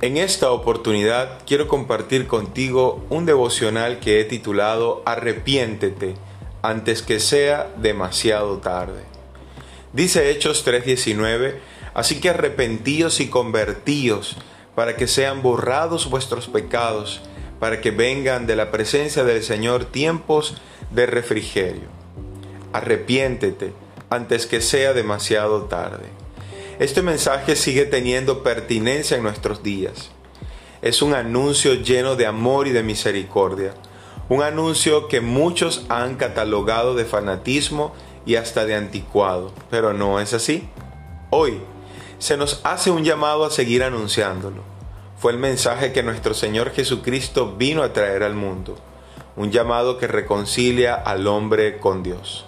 En esta oportunidad quiero compartir contigo un devocional que he titulado Arrepiéntete antes que sea demasiado tarde. Dice Hechos 3:19, así que arrepentíos y convertíos para que sean borrados vuestros pecados, para que vengan de la presencia del Señor tiempos de refrigerio. Arrepiéntete antes que sea demasiado tarde. Este mensaje sigue teniendo pertinencia en nuestros días. Es un anuncio lleno de amor y de misericordia. Un anuncio que muchos han catalogado de fanatismo y hasta de anticuado, pero no es así. Hoy se nos hace un llamado a seguir anunciándolo. Fue el mensaje que nuestro Señor Jesucristo vino a traer al mundo, un llamado que reconcilia al hombre con Dios.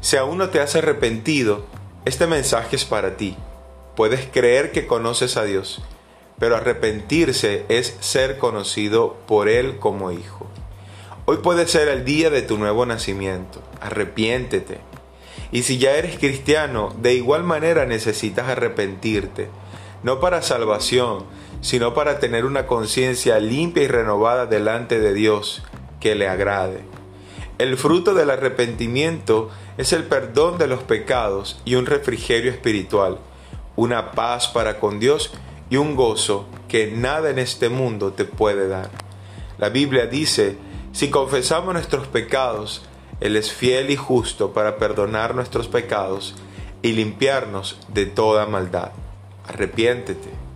Si aún no te has arrepentido, este mensaje es para ti. Puedes creer que conoces a Dios, pero arrepentirse es ser conocido por Él como hijo. Hoy puede ser el día de tu nuevo nacimiento. Arrepiéntete. Y si ya eres cristiano, de igual manera necesitas arrepentirte, no para salvación, sino para tener una conciencia limpia y renovada delante de Dios, que le agrade. El fruto del arrepentimiento es el perdón de los pecados y un refrigerio espiritual, una paz para con Dios y un gozo que nada en este mundo te puede dar. La Biblia dice, si confesamos nuestros pecados, Él es fiel y justo para perdonar nuestros pecados y limpiarnos de toda maldad. Arrepiéntete